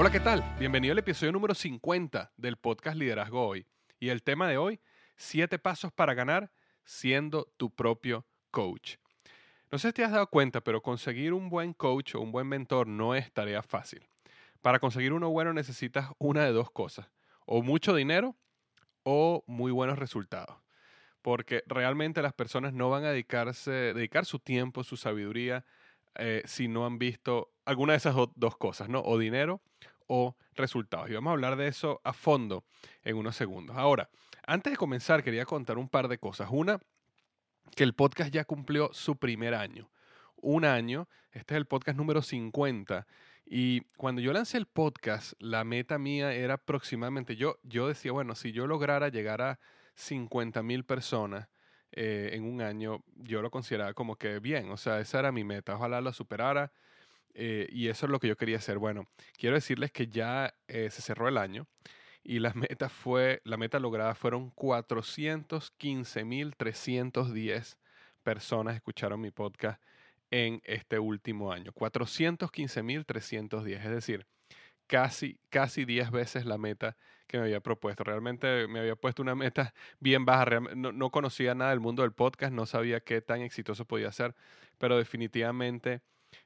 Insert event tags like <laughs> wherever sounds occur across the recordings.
Hola, ¿qué tal? Bienvenido al episodio número 50 del podcast Liderazgo Hoy. Y el tema de hoy, siete pasos para ganar siendo tu propio coach. No sé si te has dado cuenta, pero conseguir un buen coach o un buen mentor no es tarea fácil. Para conseguir uno bueno necesitas una de dos cosas, o mucho dinero o muy buenos resultados. Porque realmente las personas no van a dedicarse, dedicar su tiempo, su sabiduría, eh, si no han visto alguna de esas dos cosas, ¿no? O dinero o resultados. Y vamos a hablar de eso a fondo en unos segundos. Ahora, antes de comenzar, quería contar un par de cosas. Una, que el podcast ya cumplió su primer año. Un año, este es el podcast número 50. Y cuando yo lancé el podcast, la meta mía era aproximadamente, yo, yo decía, bueno, si yo lograra llegar a 50 mil personas eh, en un año, yo lo consideraba como que bien, o sea, esa era mi meta, ojalá lo superara. Eh, y eso es lo que yo quería hacer. Bueno, quiero decirles que ya eh, se cerró el año y la <laughs> meta fue, la meta lograda fueron 415.310 personas escucharon mi podcast en este último año. 415.310, es decir, casi, casi 10 veces la meta que me había propuesto. Realmente me había puesto una meta bien baja. No, no conocía nada del mundo del podcast, no sabía qué tan exitoso podía ser, pero definitivamente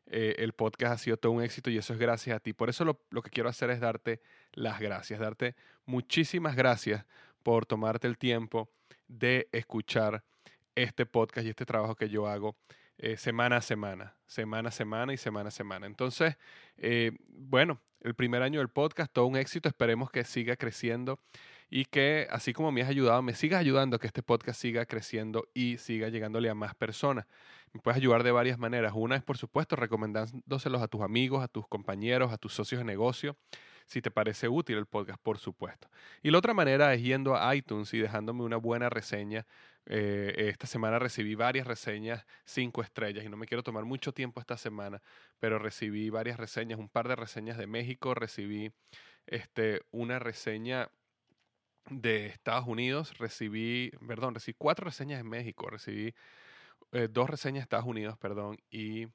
eh, el podcast ha sido todo un éxito y eso es gracias a ti. Por eso lo, lo, que quiero hacer es darte las gracias, darte muchísimas gracias por tomarte el tiempo de escuchar este podcast y este trabajo que yo hago eh, semana a semana, semana a semana y semana a semana. Entonces, eh, bueno, el primer año del podcast, todo un éxito, esperemos que siga creciendo y que así como me has ayudado, me sigas ayudando a que este podcast siga creciendo y siga llegándole a más personas. Me puedes ayudar de varias maneras. Una es, por supuesto, recomendándoselos a tus amigos, a tus compañeros, a tus socios de negocio, si te parece útil el podcast, por supuesto. Y la otra manera es yendo a iTunes y dejándome una buena reseña. Eh, esta semana recibí varias reseñas, cinco estrellas, y no me quiero tomar mucho tiempo esta semana, pero recibí varias reseñas, un par de reseñas de México, recibí este, una reseña de Estados Unidos, recibí, perdón, recibí cuatro reseñas en México, recibí eh, dos reseñas de Estados Unidos, perdón, y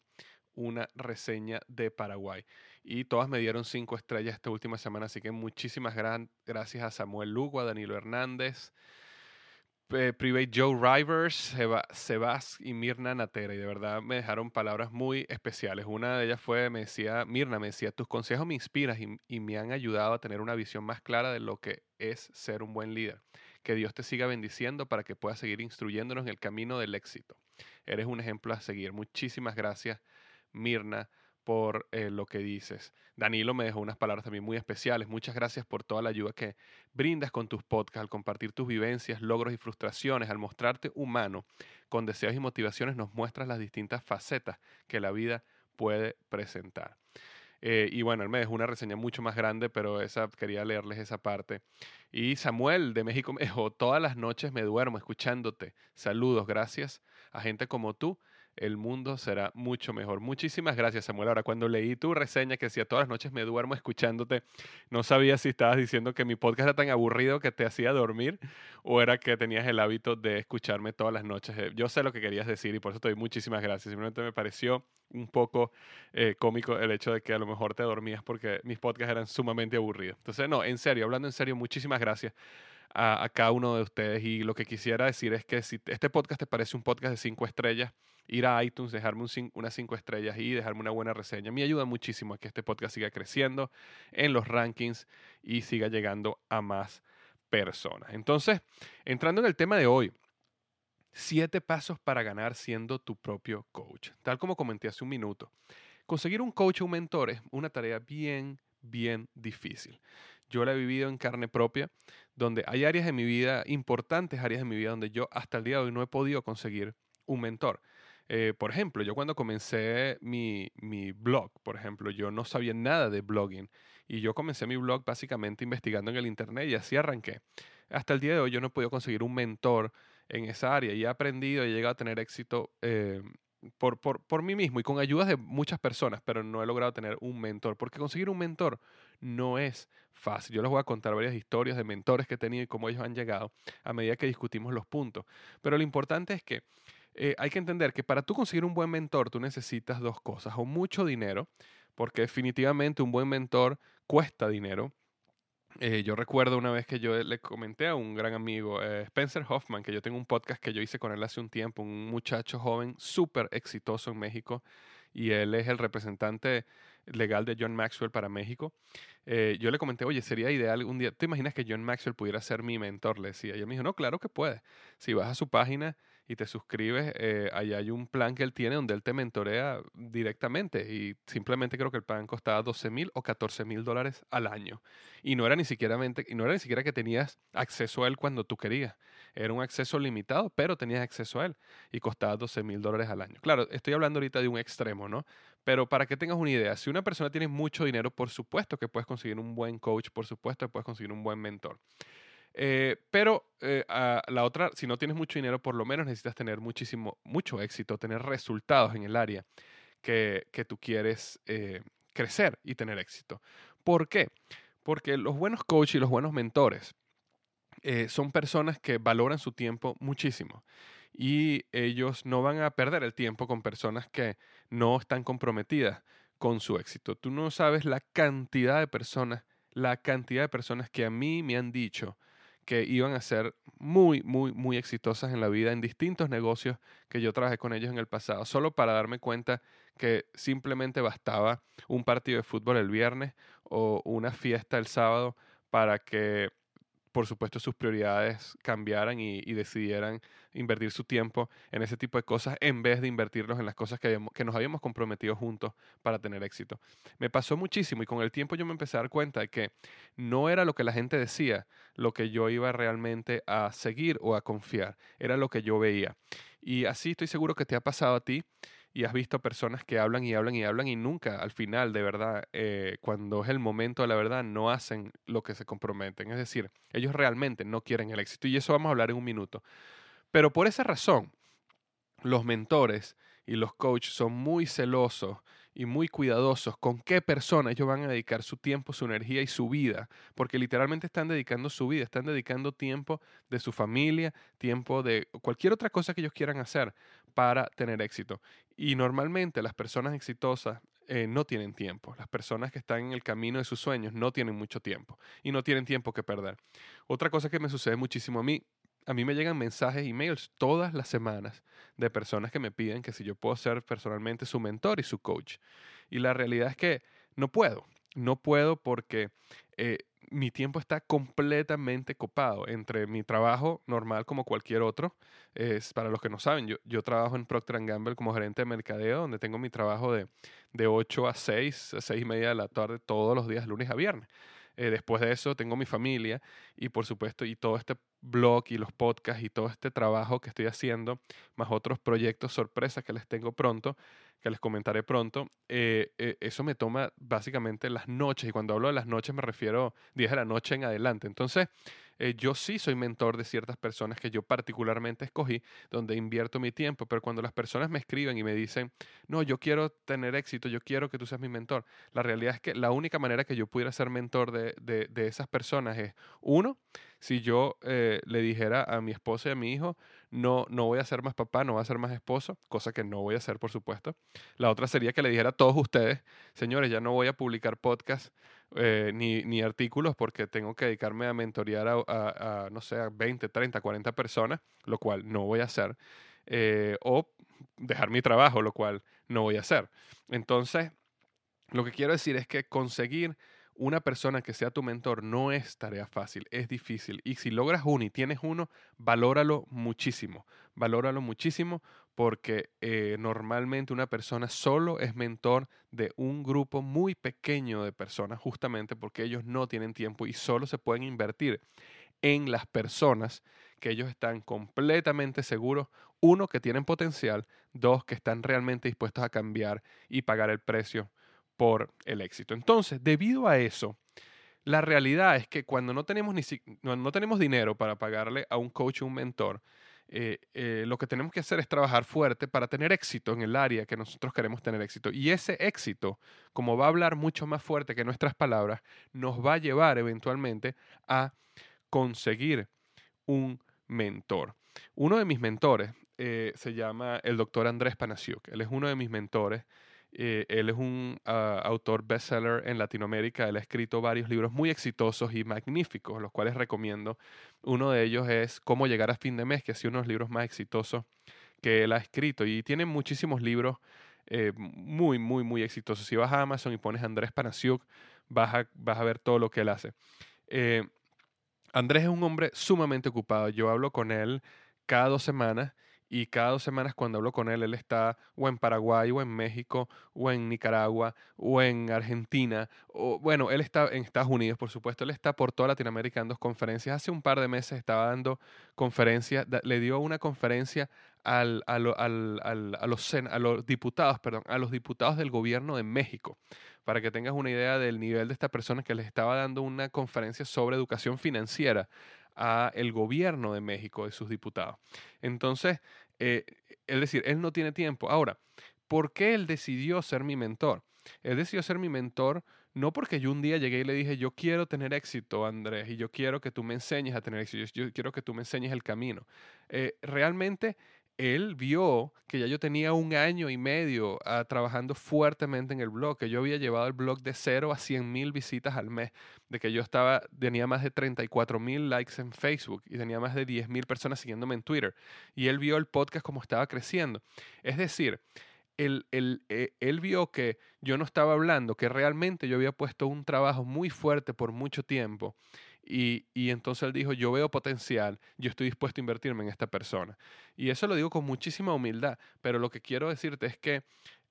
una reseña de Paraguay. Y todas me dieron cinco estrellas esta última semana, así que muchísimas gracias a Samuel Lugo, a Danilo Hernández, eh, Private Joe Rivers, Sebas y Mirna Natera. Y de verdad me dejaron palabras muy especiales. Una de ellas fue, me decía, Mirna, me decía, tus consejos me inspiran y, y me han ayudado a tener una visión más clara de lo que es ser un buen líder. Que Dios te siga bendiciendo para que puedas seguir instruyéndonos en el camino del éxito. Eres un ejemplo a seguir. Muchísimas gracias, Mirna por eh, lo que dices. Danilo me dejó unas palabras también muy especiales. Muchas gracias por toda la ayuda que brindas con tus podcasts, al compartir tus vivencias, logros y frustraciones, al mostrarte humano, con deseos y motivaciones, nos muestras las distintas facetas que la vida puede presentar. Eh, y bueno, él me dejó una reseña mucho más grande, pero esa, quería leerles esa parte. Y Samuel de México me dijo, todas las noches me duermo escuchándote. Saludos, gracias a gente como tú el mundo será mucho mejor. Muchísimas gracias, Samuel. Ahora, cuando leí tu reseña que decía todas las noches me duermo escuchándote, no sabía si estabas diciendo que mi podcast era tan aburrido que te hacía dormir o era que tenías el hábito de escucharme todas las noches. Eh, yo sé lo que querías decir y por eso te doy muchísimas gracias. Simplemente me pareció un poco eh, cómico el hecho de que a lo mejor te dormías porque mis podcasts eran sumamente aburridos. Entonces, no, en serio, hablando en serio, muchísimas gracias a, cada uno de ustedes. Y lo que quisiera decir es que si este podcast te parece un podcast de cinco estrellas, ir a iTunes, dejarme unas cinco estrellas y dejarme una buena reseña. Me ayuda muchísimo a que este podcast siga creciendo en los rankings y siga llegando a más personas. Entonces, entrando en el tema de hoy, siete pasos para ganar siendo tu propio coach. Tal como comenté hace un minuto, conseguir un coach o un mentor es una tarea bien, bien difícil. Yo la he vivido en carne propia, donde hay áreas de mi vida, importantes áreas de mi vida, donde yo hasta el día de hoy no he podido conseguir un mentor. Eh, por ejemplo, yo cuando comencé mi, mi, blog, por ejemplo, yo no sabía nada de blogging y yo comencé mi blog básicamente investigando en el Internet y así arranqué. Hasta el día de hoy yo no he podido conseguir un mentor en esa área y he aprendido y he llegado a tener éxito eh, por, por, por, mí mismo y con ayudas de muchas personas, pero no he logrado tener un mentor, porque conseguir un mentor no es fácil. Yo les voy a contar varias historias de mentores que he tenido y cómo ellos han llegado a medida que discutimos los puntos. Pero lo importante es que eh, hay que entender que para tú conseguir un buen mentor, tú necesitas dos cosas, o mucho dinero, porque definitivamente un buen mentor cuesta dinero, eh, yo recuerdo una vez que yo le comenté a un gran amigo, eh, Spencer Hoffman, que yo tengo un podcast que yo hice con él hace un tiempo, un muchacho joven súper exitoso en México, y él es el representante legal de John Maxwell para México. Eh, yo le comenté, oye, sería ideal un día, ¿te imaginas que John Maxwell pudiera ser mi mentor? Le decía, y él me dijo, no, claro que puede. Si vas a su página y te suscribes, eh, ahí hay un plan que él tiene donde él te mentorea directamente y simplemente creo que el plan costaba 12 mil o 14 mil dólares al año. Y no era ni siquiera y no era ni siquiera que tenías acceso a él cuando tú querías. Era un acceso limitado, pero tenías acceso a él y costaba 12 mil dólares al año. Claro, estoy hablando ahorita de un extremo, ¿no? Pero para que tengas una idea, si una persona tiene mucho dinero, por supuesto que puedes conseguir un buen coach, por supuesto que puedes conseguir un buen mentor. Eh, pero eh, la otra, si no tienes mucho dinero, por lo menos necesitas tener muchísimo, mucho éxito, tener resultados en el área que, que tú quieres eh, crecer y tener éxito. ¿Por qué? Porque los buenos coaches y los buenos mentores son personas que valoran su tiempo muchísimo y ellos no van a perder el tiempo con personas que no están comprometidas con su éxito. Tú no sabes la cantidad de personas, la cantidad de personas que a mí me han dicho que iban a ser muy, muy, muy exitosas en la vida en distintos negocios que yo trabajé con ellos en el pasado, solo para darme cuenta que simplemente bastaba un partido de fútbol el viernes o una fiesta el sábado para que por supuesto, sus prioridades cambiaran y, decidieran invertir su tiempo en ese tipo de cosas en vez de invertirlos en las cosas que, que nos habíamos comprometido juntos para tener éxito. Me pasó muchísimo y con el tiempo yo me empecé a dar cuenta de que no era lo que la gente decía lo que yo iba realmente a seguir o a confiar, era lo que yo veía. Y así estoy seguro que te ha pasado a ti y has visto personas que hablan y hablan y hablan y nunca al final, de verdad, eh, cuando es el momento de la verdad, no hacen lo que se comprometen. Es decir, ellos realmente no quieren el éxito y eso vamos a hablar en un minuto. Pero por esa razón, los mentores y los coaches son muy celosos y muy cuidadosos con qué personas ellos van a dedicar su tiempo, su energía y su vida, porque literalmente están dedicando su vida, están dedicando tiempo de su familia, tiempo de cualquier otra cosa que ellos quieran hacer para tener éxito. Y normalmente las personas exitosas eh, no tienen tiempo. Las personas que están en el camino de sus sueños no tienen mucho tiempo y no tienen tiempo que perder. Otra cosa que me sucede muchísimo a mí a mí me llegan mensajes, emails todas las semanas de personas que me piden que si yo puedo ser personalmente su mentor y su coach. Y la realidad es que no puedo. No puedo porque eh, mi tiempo está completamente copado entre mi trabajo normal como cualquier otro. Es, para los que no saben, yo, trabajo en Procter Gamble como gerente de mercadeo, donde tengo mi trabajo de, de 8 a 6, a 6 y media de la tarde todos los días, lunes a viernes. Eh, después de eso tengo mi familia y por supuesto y todo este blog y los podcasts y todo este trabajo que estoy haciendo, más otros proyectos sorpresas que les tengo pronto, que les comentaré pronto, eh, eh, eso me toma básicamente las noches y cuando hablo de las noches me refiero 10 de la noche en adelante. Entonces, eh, yo sí soy mentor de ciertas personas que yo particularmente escogí, donde invierto mi tiempo, pero cuando las personas me escriben y me dicen, no, yo quiero tener éxito, yo quiero que tú seas mi mentor, la realidad es que la única manera que yo pudiera ser mentor de, de, esas personas es, uno, si yo eh, le dijera a mi esposa y a mi hijo, no, no voy a ser más papá, no voy a ser más esposo, cosa que no voy a hacer, por supuesto. La otra sería que le dijera a todos ustedes, señores, ya no voy a publicar podcast eh, ni, ni, artículos porque tengo que dedicarme a mentorear a, no sé, a 20, 30, 40 personas, lo cual no voy a hacer. Eh, o dejar mi trabajo, lo cual no voy a hacer. Entonces, lo que quiero decir es que conseguir una persona que sea tu mentor no es tarea fácil, es difícil. Y si logras uno y tienes uno, valóralo muchísimo. Valóralo muchísimo porque eh, normalmente una persona solo es mentor de un grupo muy pequeño de personas, justamente porque ellos no tienen tiempo y solo se pueden invertir en las personas que ellos están completamente seguros, uno, que tienen potencial, dos, que están realmente dispuestos a cambiar y pagar el precio por el éxito. Entonces, debido a eso, la realidad es que cuando no tenemos, ni no, tenemos dinero para pagarle a un coach o un mentor, eh, eh, lo que tenemos que hacer es trabajar fuerte para tener éxito en el área que nosotros queremos tener éxito. Y ese éxito, como va a hablar mucho más fuerte que nuestras palabras, nos va a llevar eventualmente a conseguir un mentor. Uno de mis mentores eh, se llama el doctor Andrés Panasiuk. Él es uno de mis mentores. Eh, él es un ah, autor bestseller en Latinoamérica. Él ha escrito varios libros muy exitosos y magníficos, los cuales recomiendo. Uno de ellos es Cómo llegar a fin de mes, que ha sido uno de los libros más exitosos que él ha escrito. Y tiene muchísimos libros eh, muy, muy, muy exitosos. Si vas a Amazon y pones Andrés Panasiuk, vas a, vas a ver todo lo que él hace. Eh, Andrés es un hombre sumamente ocupado. Yo hablo con él cada dos semanas y cada dos semanas cuando hablo con él, él está o en Paraguay o en México o en Nicaragua o en Argentina. O, bueno, él está en Estados Unidos, por supuesto. Él está por toda Latinoamérica dando conferencias. Hace un par de meses estaba dando conferencias, le dio una conferencia al, a, los, a los diputados, perdón, a los diputados del gobierno de México para que tengas una idea del nivel de esta persona que les estaba dando una conferencia sobre educación financiera a el gobierno de México, de sus diputados. Entonces, eh, es decir, él no tiene tiempo. Ahora, ¿por qué él decidió ser mi mentor? Él decidió ser mi mentor no porque yo un día llegué y le dije, yo quiero tener éxito, Andrés, y yo quiero que tú me enseñes a tener éxito, yo quiero que tú me enseñes el camino. Eh, realmente él vio que ya yo tenía un año y medio ah, trabajando fuertemente en el blog, que yo había llevado el blog de cero a 100 mil visitas al mes, de que yo estaba, tenía más de 34 mil likes en Facebook y tenía más de 10 mil personas siguiéndome en Twitter. Y él vio el podcast como estaba creciendo. Es decir, él, eh, él, vio que yo no estaba hablando, que realmente yo había puesto un trabajo muy fuerte por mucho tiempo y, entonces él dijo, yo veo potencial, yo estoy dispuesto a invertirme en esta persona. Y eso lo digo con muchísima humildad, pero lo que quiero decirte es que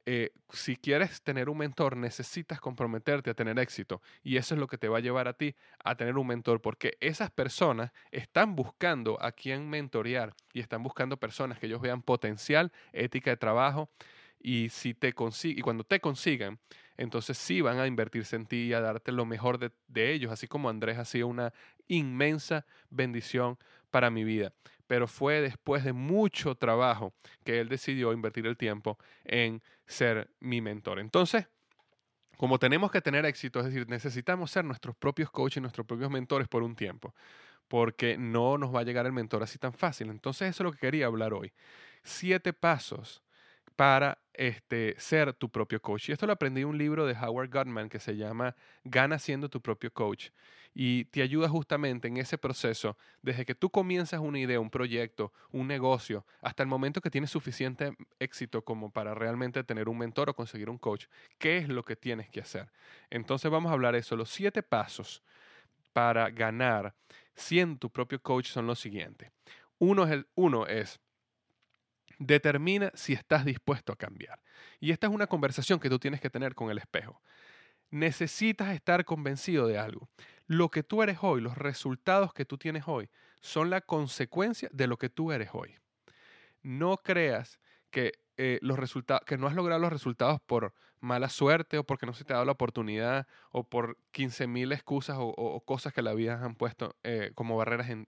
eh, si quieres tener un mentor, necesitas comprometerte a tener éxito. Y eso es lo que te va a llevar a ti a tener un mentor, porque esas personas están buscando a quién mentorear y están buscando personas que ellos vean potencial, ética de trabajo. Y, si te y cuando te consigan, entonces sí van a invertirse en ti y a darte lo mejor de, ellos, así como Andrés ha sido una inmensa bendición para mi vida. Pero fue después de mucho trabajo que él decidió invertir el tiempo en ser mi mentor. Entonces, como tenemos que tener éxito, es decir, necesitamos ser nuestros propios coaches, nuestros propios mentores por un tiempo, porque no nos va a llegar el mentor así tan fácil. Entonces, eso es lo que quería hablar hoy. Siete pasos para este, ser tu propio coach. Y esto lo aprendí en un libro de Howard Gutman que se llama Gana siendo tu propio coach. Y te ayuda justamente en ese proceso, desde que tú comienzas una idea, un proyecto, un negocio, hasta el momento que tienes suficiente éxito como para realmente tener un mentor o conseguir un coach. ¿Qué es lo que tienes que hacer? Entonces vamos a hablar de eso. Los siete pasos para ganar siendo tu propio coach son los siguientes. Uno es, el, uno es determina si estás dispuesto a cambiar. Y esta es una conversación que tú tienes que tener con el espejo. Necesitas estar convencido de algo. Lo que tú eres hoy, los resultados que tú tienes hoy, son la consecuencia de lo que tú eres hoy. No creas que, eh, los que no has logrado los resultados por mala suerte o porque no se te ha dado la oportunidad o por 15.000 excusas o, cosas que la vida han puesto eh, como barreras en,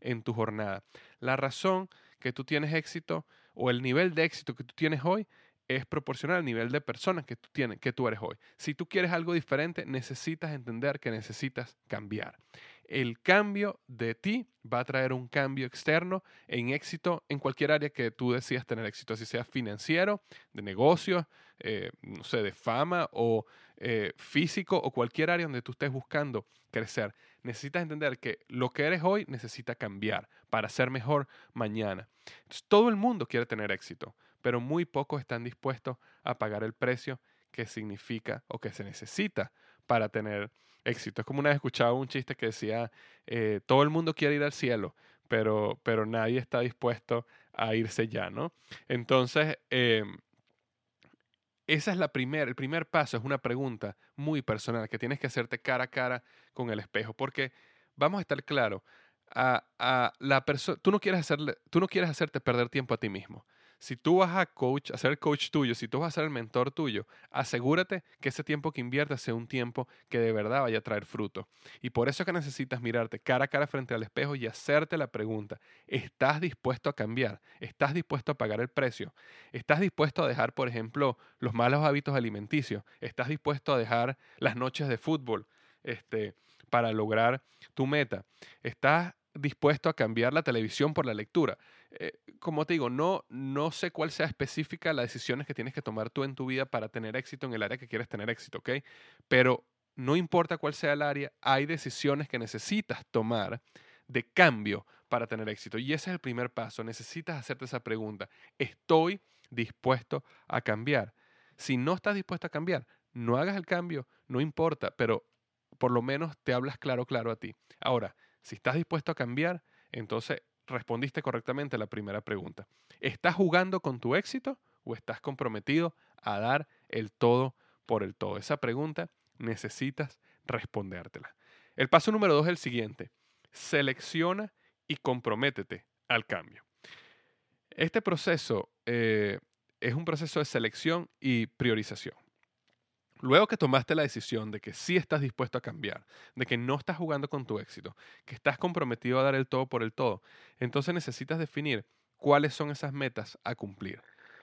en tu jornada. La razón que tú tienes éxito o el nivel de éxito que tú tienes hoy es proporcional al nivel de personas que tú, tienes, que tú eres hoy. Si tú quieres algo diferente, necesitas entender que necesitas cambiar. El cambio de ti va a traer un cambio externo en éxito en cualquier área que tú decidas tener éxito, así sea financiero, de negocio, eh, no sé, de fama o eh, físico o cualquier área donde tú estés buscando crecer. Necesitas entender que lo que eres hoy necesita cambiar para ser mejor mañana. todo el mundo quiere tener éxito, pero muy pocos están dispuestos a pagar el precio que significa o que se necesita para tener éxito. Es como una vez escuchaba un chiste que decía, eh, todo el mundo quiere ir al cielo, pero, pero nadie está dispuesto a irse ya, ¿no? Entonces, em, esa es la primera, el primer paso es una pregunta muy personal que tienes que hacerte cara a cara con el espejo, porque vamos a estar claros, a, a la persona, tú no quieres tú no quieres hacerte perder tiempo a ti mismo si tú vas a coach, a ser coach tuyo, si tú vas a ser el mentor tuyo, asegúrate que ese tiempo que inviertas sea un tiempo que de verdad vaya a traer fruto. Y por eso es que necesitas mirarte cara a cara frente al espejo y hacerte la pregunta, ¿estás dispuesto a cambiar? ¿Estás dispuesto a pagar el precio? ¿Estás dispuesto a dejar, por ejemplo, los malos hábitos alimenticios? ¿Estás dispuesto a dejar las noches de fútbol este, para lograr tu meta? ¿Estás dispuesto a cambiar la televisión por la lectura. Eh, como te digo, no, no sé cuál sea específica las decisiones que tienes que tomar tú en tu vida para tener éxito en el área que quieres tener éxito, ¿ok? Pero no importa cuál sea el área, hay decisiones que necesitas tomar de cambio para tener éxito. Y ese es el primer paso. Necesitas hacerte esa pregunta. ¿Estoy dispuesto a cambiar? Si no estás dispuesto a cambiar, no hagas el cambio, no importa, pero por lo menos te hablas claro, claro a ti. Ahora, si estás dispuesto a cambiar, entonces respondiste correctamente a la primera pregunta. ¿Estás jugando con tu éxito o estás comprometido a dar el todo por el todo? Esa pregunta necesitas respondértela. El paso número dos es el siguiente. Selecciona y comprométete al cambio. Este proceso eh, es un proceso de selección y priorización. Luego que tomaste la decisión de que sí estás dispuesto a cambiar, de que no estás jugando con tu éxito, que estás comprometido a dar el todo por el todo, entonces necesitas definir cuáles son esas metas a cumplir.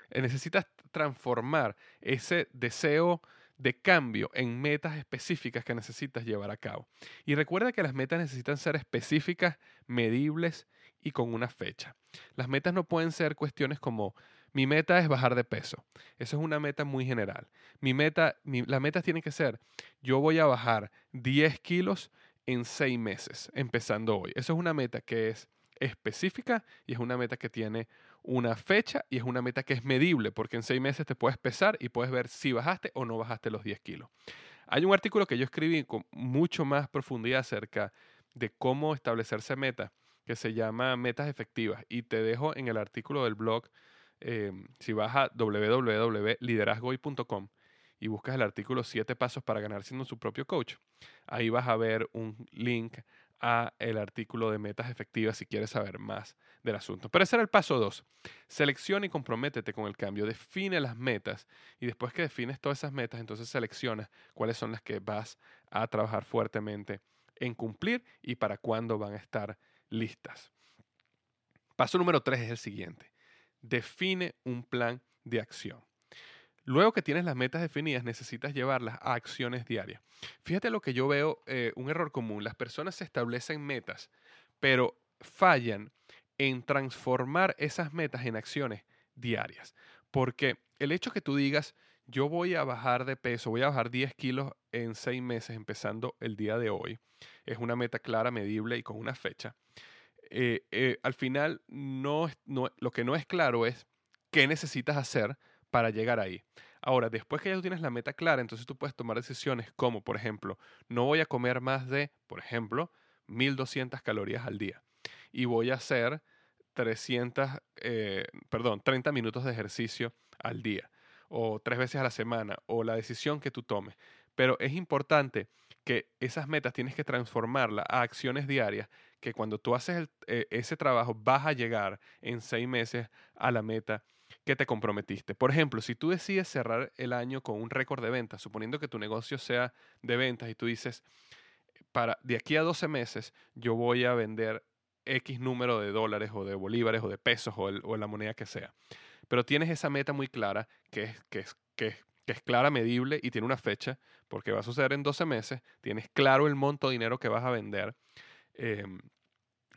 Eh, necesitas transformar ese deseo de cambio en metas específicas que necesitas llevar a cabo. Y recuerda que las metas necesitan ser específicas, medibles y con una fecha. Las metas no pueden ser cuestiones como mi meta es bajar de peso. Eso es una meta muy general. Mi meta, la meta tiene que ser, yo voy a bajar 10 kilos en 6 meses, empezando hoy. Eso es una meta que es específica y es una meta que tiene una fecha y es una meta que es medible, porque en 6 meses te puedes pesar y puedes ver si bajaste o no bajaste los 10 kilos. Hay un artículo que yo escribí con mucho más profundidad acerca de cómo establecerse metas, que se llama Metas Efectivas, y te dejo en el artículo del blog Em, si vas a www.liderazgoy.com y buscas el artículo 7 pasos para ganar siendo su propio coach, ahí vas a ver un link a el artículo de metas efectivas si quieres saber más del asunto. Pero ese era el paso 2. Selecciona y comprométete con el cambio. Define las metas y después que defines todas esas metas, entonces selecciona cuáles son las que vas a trabajar fuertemente en cumplir y para cuándo van a estar listas. Paso número 3 es el siguiente define un plan de acción. Luego que tienes las metas definidas, necesitas llevarlas a acciones diarias. Fíjate lo que yo veo, eh, un error común. Las personas se establecen metas, pero fallan en transformar esas metas en acciones diarias. Porque el hecho que tú digas, yo voy a bajar de peso, voy a bajar 10 kilos en 6 meses, empezando el día de hoy, es una meta clara, medible y con una fecha. Eh, eh, al final, lo que no es claro es qué necesitas hacer para llegar ahí. Ahora, después que ya tú tienes la meta clara, entonces tú puedes tomar decisiones como, por ejemplo, no voy a comer más de, por ejemplo, 1200 calorías al día y voy a hacer 300, eh, perdón, 30 minutos de ejercicio al día o tres veces a la semana o la decisión que tú tomes. Pero es importante que esas metas tienes que transformarlas a acciones diarias, que cuando tú haces eh, ese trabajo vas a llegar en seis meses a la meta que te comprometiste. Por ejemplo, si tú decides cerrar el año con un récord de ventas, suponiendo que tu negocio sea de ventas y tú dices, para de aquí a 12 meses yo voy a vender X número de dólares o de bolívares o de pesos o, o la moneda que sea. Pero tienes esa meta muy clara que es, que es, que que es clara, medible y tiene una fecha, porque va a suceder en 12 meses, tienes claro el monto de dinero que vas a vender em,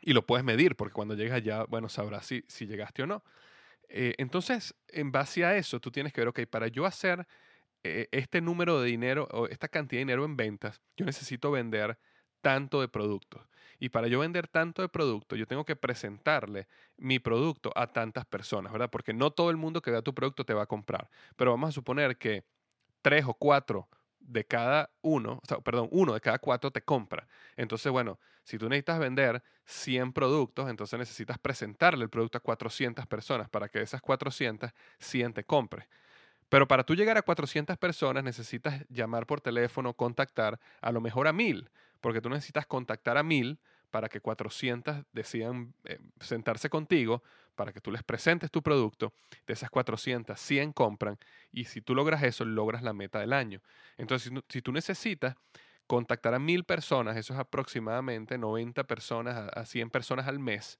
y lo puedes medir, porque cuando llegues allá, bueno, sabrás si, si llegaste o no. Eh, entonces, en base a eso, tú tienes que ver, ok, para yo hacer eh, este número de dinero o esta cantidad de dinero en ventas, yo necesito vender tanto de productos. Y para yo vender tanto de producto, yo tengo que presentarle mi producto a tantas personas, ¿verdad? Porque no todo el mundo que vea tu producto te va a comprar. Pero vamos a suponer que tres o cuatro de cada uno, o sea, perdón, uno de cada cuatro te compra. Entonces, bueno, si tú necesitas vender 100 productos, entonces necesitas presentarle el producto a 400 personas para que esas 400, 100 te compre. Pero para tú llegar a 400 personas necesitas llamar por teléfono, contactar a lo mejor a 1000 porque tú necesitas contactar a mil para que 400 decidan eh, sentarse contigo, para que tú les presentes tu producto. De esas 400, 100 compran y si tú logras eso, logras la meta del año. Entonces, si, tú necesitas contactar a mil personas, eso es aproximadamente 90 personas a 100 personas al mes,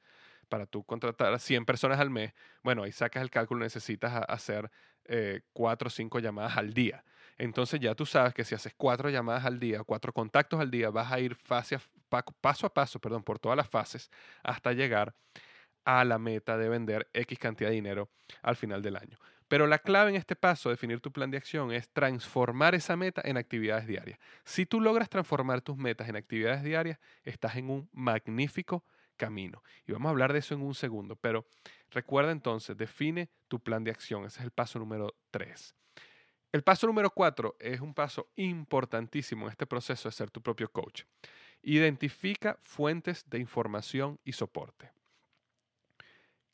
para tú contratar a 100 personas al mes, bueno, ahí sacas el cálculo, necesitas hacer eh, 4 o 5 llamadas al día entonces ya tú sabes que si haces cuatro llamadas al día, cuatro contactos al día, vas a ir fase paso a paso perdón, por todas las fases hasta llegar a la meta de vender X cantidad de dinero al final del año. Pero la clave en este paso, definir tu plan de acción, es transformar esa meta en actividades diarias. Si tú logras transformar tus metas en actividades diarias, estás en un magnífico camino. Y vamos a hablar de eso en un segundo, pero recuerda entonces, define tu plan de acción. Ese es el paso número tres. El paso número cuatro es un paso importantísimo en este proceso de ser tu propio coach. Identifica fuentes de información y soporte.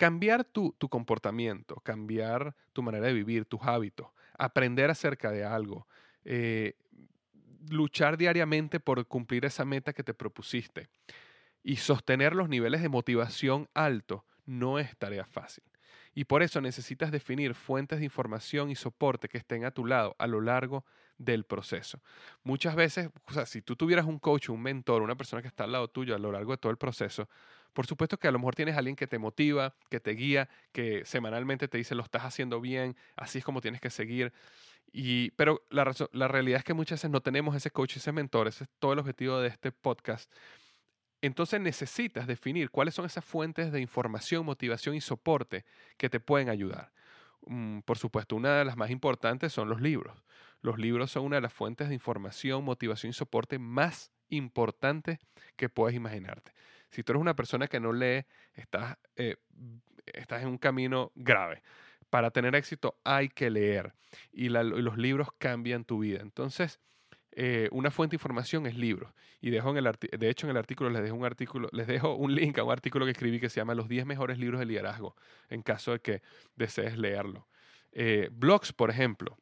Cambiar tu, comportamiento, cambiar tu manera de vivir, tus hábitos, aprender acerca de algo, eh, luchar diariamente por cumplir esa meta que te propusiste y sostener los niveles de motivación alto no es tarea fácil. Y por eso necesitas definir fuentes de información y soporte que estén a tu lado a lo largo del proceso. Muchas veces, o sea, si tú tuvieras un coach, un mentor, una persona que está al lado tuyo a lo largo de todo el proceso, por supuesto que a lo mejor tienes a alguien que te motiva, que te guía, que semanalmente te dice lo estás haciendo bien, así es como tienes que seguir. Y, pero la, la realidad es que muchas veces no tenemos ese coach, ese mentor, ese es todo el objetivo de este podcast entonces necesitas definir cuáles son esas fuentes de información, motivación y soporte que te pueden ayudar. Mm, por supuesto, una de las más importantes son los libros. Los libros son una de las fuentes de información, motivación y soporte más importantes que puedes imaginarte. Si tú eres una persona que no lee, estás, eh, estás en un camino grave. Para tener éxito hay que leer y, los libros cambian tu vida. Entonces, eh, una fuente de información es libros. Y dejo en el de hecho, en el artículo les dejo un artículo, les dejo un link a un artículo que escribí que se llama Los 10 mejores libros de liderazgo, en caso de que desees leerlo. Eh, blogs, por ejemplo.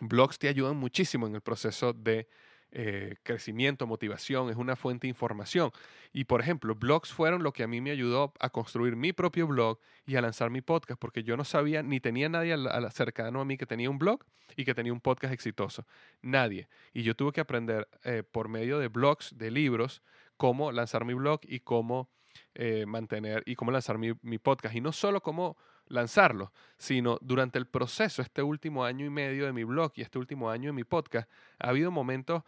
Blogs te ayudan muchísimo en el proceso de eh, crecimiento, motivación, es una fuente de información. Y por ejemplo, blogs fueron lo que a mí me ayudó a construir mi propio blog y a lanzar mi podcast, porque yo no sabía ni tenía nadie cercano a mí que tenía un blog y que tenía un podcast exitoso. Nadie. Y yo tuve que aprender eh, por medio de blogs, de libros, cómo lanzar mi blog y cómo eh, mantener y cómo lanzar mi, mi podcast. Y no solo cómo lanzarlo, sino durante el proceso, este último año y medio de mi blog y este último año de mi podcast, ha habido momentos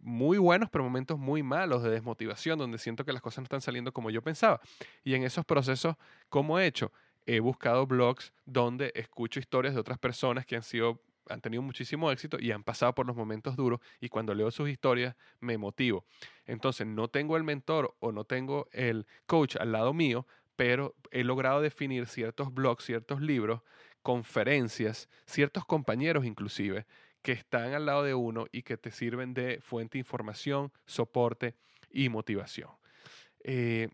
muy buenos, pero momentos muy malos de desmotivación, donde siento que las cosas no están saliendo como yo pensaba. Y en esos procesos, ¿cómo he hecho? he buscado blogs donde escucho historias de otras personas que han sido han tenido muchísimo éxito y han pasado por los momentos duros y cuando leo sus historias me motivo. Entonces no tengo el mentor o no tengo el coach al lado mío, pero he logrado definir ciertos blogs, ciertos libros, conferencias, ciertos compañeros inclusive, que están al lado de uno y que te sirven de fuente de información, soporte y motivación. Eh,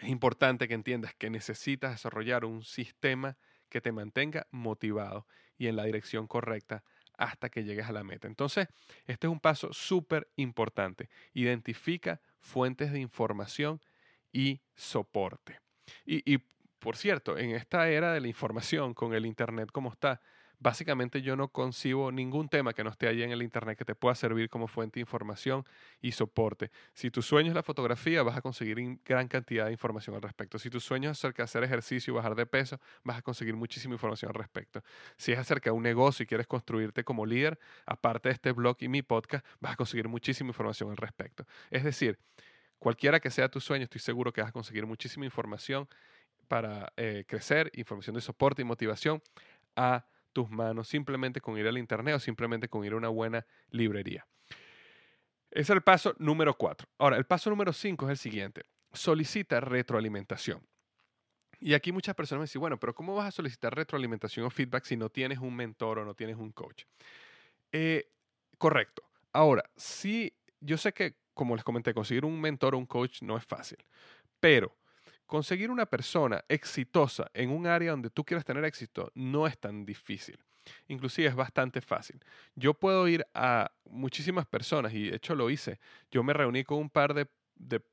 es importante que entiendas que necesitas desarrollar un sistema que te mantenga motivado y en la dirección correcta hasta que llegues a la meta. Entonces, este es un paso súper importante. Identifica fuentes de información y soporte. Y, y, por cierto, en esta era de la información, con el Internet como está, Básicamente yo no concibo ningún tema que no esté allí en el Internet que te pueda servir como fuente de información y soporte. Si tu sueño es la fotografía, vas a conseguir gran cantidad de información al respecto. Si tu sueño es acerca de hacer ejercicio y bajar de peso, vas a conseguir muchísima información al respecto. Si es acerca de un negocio y quieres construirte como líder, aparte de este blog y mi podcast, vas a conseguir muchísima información al respecto. Es decir, cualquiera que sea tu sueño, estoy seguro que vas a conseguir muchísima información para eh, crecer, información de soporte y motivación a tus manos simplemente con ir al internet o simplemente con ir a una buena librería. Ese es el paso número cuatro. Ahora, el paso número cinco es el siguiente. Solicita retroalimentación. Y aquí muchas personas me dicen, bueno, pero ¿cómo vas a solicitar retroalimentación o feedback si no tienes un mentor o no tienes un coach? Eh, correcto. Ahora, sí, yo sé que, como les comenté, conseguir un mentor o un coach no es fácil, pero conseguir una persona exitosa en un área donde tú quieras tener éxito no es tan difícil. Inclusive es bastante fácil. Yo puedo ir a muchísimas personas y de hecho lo hice. Yo me reuní con un par de,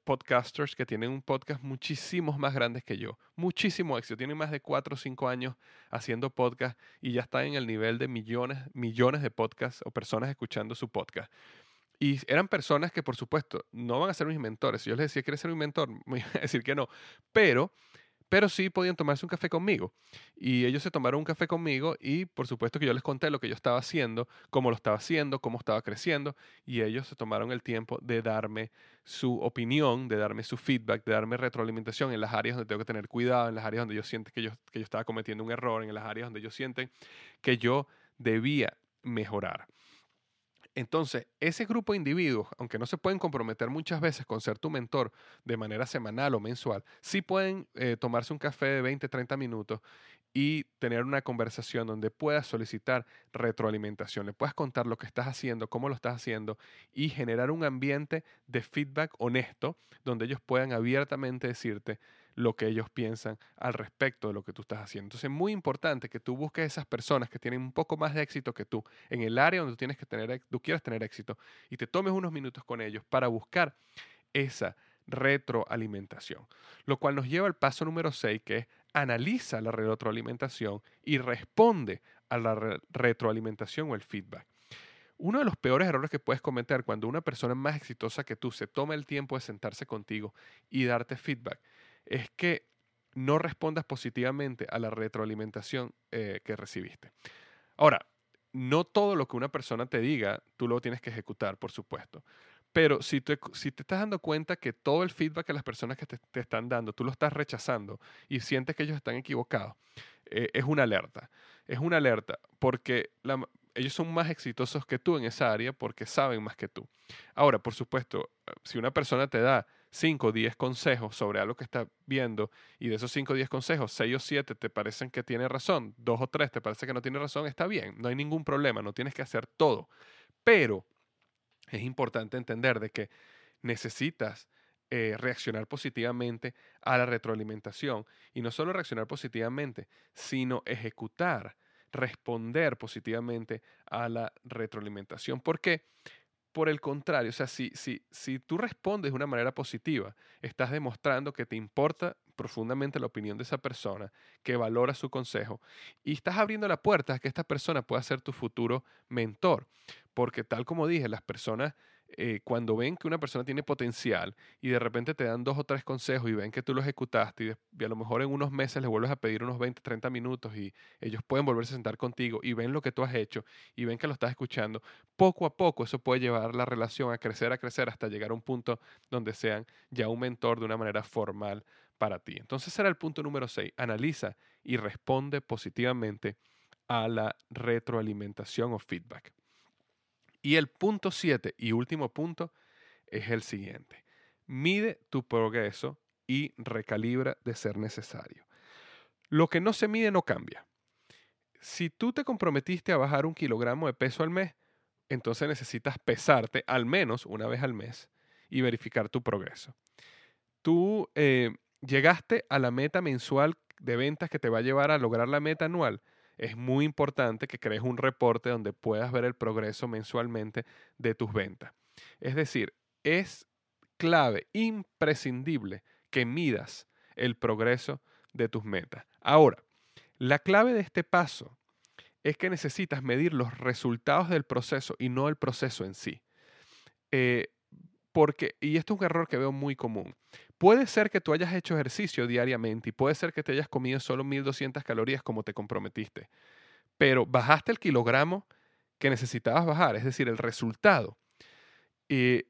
podcasters que tienen un podcast muchísimos más grandes que yo. Muchísimo éxito. Tienen más de cuatro o cinco años haciendo podcast y ya están en el nivel de millones, millones de podcasts o personas escuchando su podcast. Y eran personas que, por supuesto, no van a ser mis mentores. Si yo les decía, ¿quieres ser mi mentor? <laughs> Me iba a decir que no. Pero, pero sí podían tomarse un café conmigo. Y ellos se tomaron un café conmigo y, por supuesto, que yo les conté lo que yo estaba haciendo, cómo lo estaba haciendo, cómo estaba creciendo. Y ellos se tomaron el tiempo de darme su opinión, de darme su feedback, de darme retroalimentación en las áreas donde tengo que tener cuidado, en las áreas donde yo siento que yo, que yo estaba cometiendo un error, en las áreas donde ellos sienten que yo debía mejorar. Entonces, ese grupo de individuos, aunque no se pueden comprometer muchas veces con ser tu mentor de manera semanal o mensual, sí pueden eh, tomarse un café de 20, 30 minutos y tener una conversación donde puedas solicitar retroalimentación, le puedas contar lo que estás haciendo, cómo lo estás haciendo y generar un ambiente de feedback honesto donde ellos puedan abiertamente decirte lo que ellos piensan al respecto de lo que tú estás haciendo. Entonces es muy importante que tú busques esas personas que tienen un poco más de éxito que tú en el área donde tú, tienes que tener, tú quieras tener éxito y te tomes unos minutos con ellos para buscar esa retroalimentación. Lo cual nos lleva al paso número 6, que es analiza la retroalimentación y responde a la retroalimentación o el feedback. Uno de los peores errores que puedes cometer cuando una persona más exitosa que tú se toma el tiempo de sentarse contigo y darte feedback es que no respondas positivamente a la retroalimentación eh, que recibiste. Ahora, no todo lo que una persona te diga, tú lo tienes que ejecutar, por supuesto. Pero si te, si te estás dando cuenta que todo el feedback que las personas que te, están dando, tú lo estás rechazando y sientes que ellos están equivocados, eh, es una alerta. Es una alerta porque ellos son más exitosos que tú en esa área porque saben más que tú. Ahora, por supuesto, si una persona te da 5 o 10 consejos sobre algo que está viendo y de esos 5 o 10 consejos, 6 o 7 te parecen que tiene razón, 2 o 3 te parece que no tiene razón, está bien, no hay ningún problema, no tienes que hacer todo. Pero es importante entender de que necesitas eh, reaccionar positivamente a la retroalimentación y no solo reaccionar positivamente, sino ejecutar, responder positivamente a la retroalimentación. ¿Por qué? Por el contrario, o sea, si, si, si tú respondes de una manera positiva, estás demostrando que te importa profundamente la opinión de esa persona, que valora su consejo y estás abriendo la puerta a que esta persona pueda ser tu futuro mentor. Porque tal como dije, las personas eh, cuando ven que una persona tiene potencial y de repente te dan dos o tres consejos y ven que tú lo ejecutaste y, a lo mejor en unos meses les vuelves a pedir unos 20, 30 minutos y ellos pueden volverse a sentar contigo y ven lo que tú has hecho y ven que lo estás escuchando, poco a poco eso puede llevar la relación a crecer, a crecer hasta llegar a un punto donde sean ya un mentor de una manera formal para ti. Entonces será el punto número 6. Analiza y responde positivamente a la retroalimentación o feedback. Y el punto 7 y último punto es el siguiente. Mide tu progreso y recalibra de ser necesario. Lo que no se mide no cambia. Si tú te comprometiste a bajar un kilogramo de peso al mes, entonces necesitas pesarte al menos una vez al mes y verificar tu progreso. Tú eh, llegaste a la meta mensual de ventas que te va a llevar a lograr la meta anual. Es muy importante que crees un reporte donde puedas ver el progreso mensualmente de tus ventas. Es decir, es clave, imprescindible que midas el progreso de tus metas. Ahora, la clave de este paso es que necesitas medir los resultados del proceso y no el proceso en sí. Eh, porque, y esto es un error que veo muy común, puede ser que tú hayas hecho ejercicio diariamente y puede ser que te hayas comido solo 1200 calorías como te comprometiste, pero bajaste el kilogramo que necesitabas bajar, es decir, el resultado. Eh,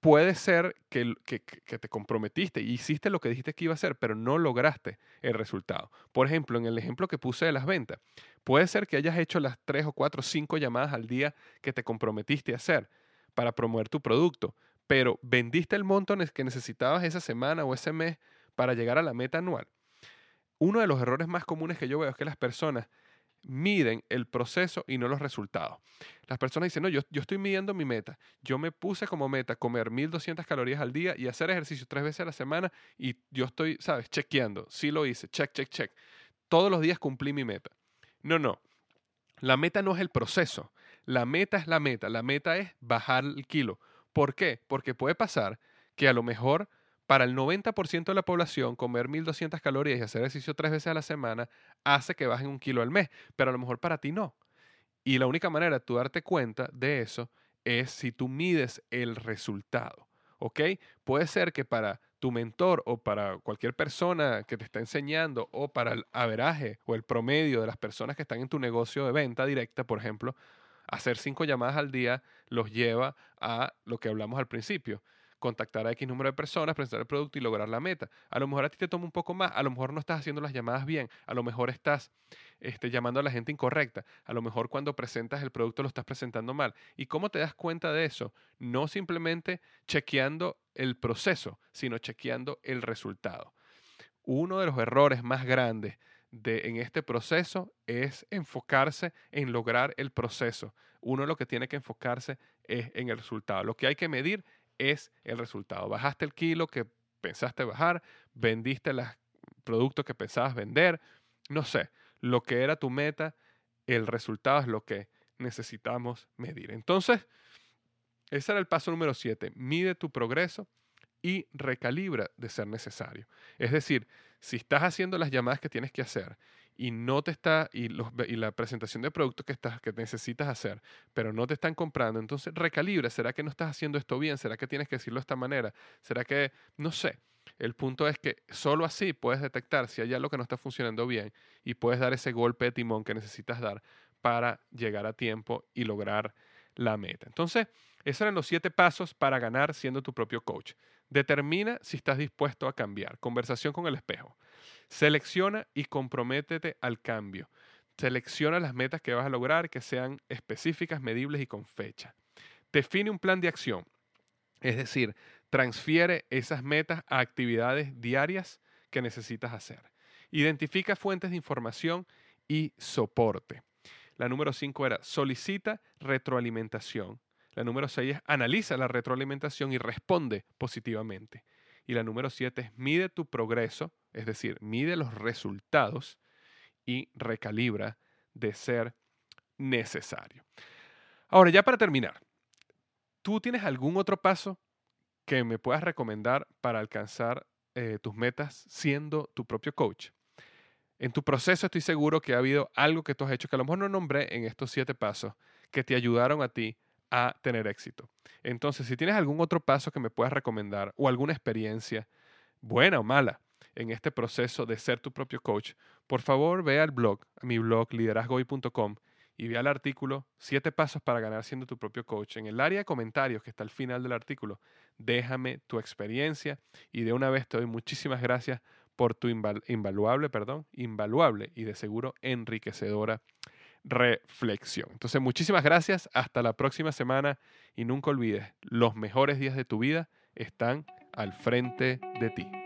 puede ser que, te comprometiste y hiciste lo que dijiste que iba a hacer, pero no lograste el resultado. Por ejemplo, en el ejemplo que puse de las ventas, puede ser que hayas hecho las tres o cuatro o cinco llamadas al día que te comprometiste a hacer para promover tu producto, pero vendiste el monto que necesitabas esa semana o ese mes para llegar a la meta anual. Uno de los errores más comunes que yo veo es que las personas miden el proceso y no los resultados. Las personas dicen, no, yo, yo estoy midiendo mi meta. Yo me puse como meta comer 1200 calorías al día y hacer ejercicio tres veces a la semana y yo estoy, ¿sabes? Chequeando. Sí lo hice, check, check, check. Todos los días cumplí mi meta. No, no. La meta no es el proceso. La meta es la meta. La meta es bajar el kilo. ¿Por qué? Porque puede pasar que a lo mejor para el 90% de la población, comer 1200 calorías y hacer ejercicio tres veces a la semana hace que bajen un kilo al mes, pero a lo mejor para ti no. Y la única manera de tú darte cuenta de eso es si tú mides el resultado. ¿Ok? Puede ser que para tu mentor o para cualquier persona que te está enseñando o para el averaje o el promedio de las personas que están en tu negocio de venta directa, por ejemplo, hacer cinco llamadas al día los lleva a lo que hablamos al principio contactar a X número de personas, presentar el producto y lograr la meta. A lo mejor a ti te toma un poco más, a lo mejor no estás haciendo las llamadas bien, a lo mejor estás este, llamando a la gente incorrecta, a lo mejor cuando presentas el producto lo estás presentando mal. ¿Y cómo te das cuenta de eso? No simplemente chequeando el proceso, sino chequeando el resultado. Uno de los errores más grandes de, en este proceso es enfocarse en lograr el proceso. Uno lo que tiene que enfocarse es en el resultado. Lo que hay que medir es el resultado. Bajaste el kilo que pensaste bajar, vendiste los productos que pensabas vender, no sé, lo que era tu meta, el resultado es lo que necesitamos medir. Entonces, ese era el paso número 7. Mide tu progreso y recalibra de ser necesario. Es decir, si estás haciendo las llamadas que tienes que hacer y no te está y, la presentación de productos que estás necesitas hacer, pero no te están comprando, entonces recalibra, ¿será que no estás haciendo esto bien? ¿Será que tienes que decirlo de esta manera? ¿Será que no sé? El punto es que solo así puedes detectar si hay algo que no está funcionando bien y puedes dar ese golpe de timón que necesitas dar para llegar a tiempo y lograr la meta. Entonces, esos eran los siete pasos para ganar siendo tu propio coach. Determina si estás dispuesto a cambiar. Conversación con el espejo. Selecciona y comprométete al cambio. Selecciona las metas que vas a lograr que sean específicas, medibles y con fecha. Define un plan de acción. Es decir, transfiere esas metas a actividades diarias que necesitas hacer. Identifica fuentes de información y soporte. La número 5 era solicita retroalimentación. La número 6 es analiza la retroalimentación y responde positivamente. Y la número 7 es mide tu progreso, es decir, mide los resultados y recalibra de ser necesario. Ahora, ya para terminar, ¿tú tienes algún otro paso que me puedas recomendar para alcanzar eh, tus metas siendo tu propio coach? En tu proceso estoy seguro que ha habido algo que tú has hecho que a lo mejor no nombré en estos siete pasos que te ayudaron a ti a tener éxito. Entonces, si tienes algún otro paso que me puedas recomendar o alguna experiencia, buena o mala, en este proceso de ser tu propio coach, por favor ve al blog, a mi blog liderazgoy.com y ve al artículo 7 pasos para ganar siendo tu propio coach. En el área de comentarios que está al final del artículo, déjame tu experiencia y de una vez te doy muchísimas gracias por tu invaluable, perdón, invaluable y de seguro enriquecedora reflexión. Entonces, muchísimas gracias, hasta la próxima semana y nunca olvides, los mejores días de tu vida están al frente de ti.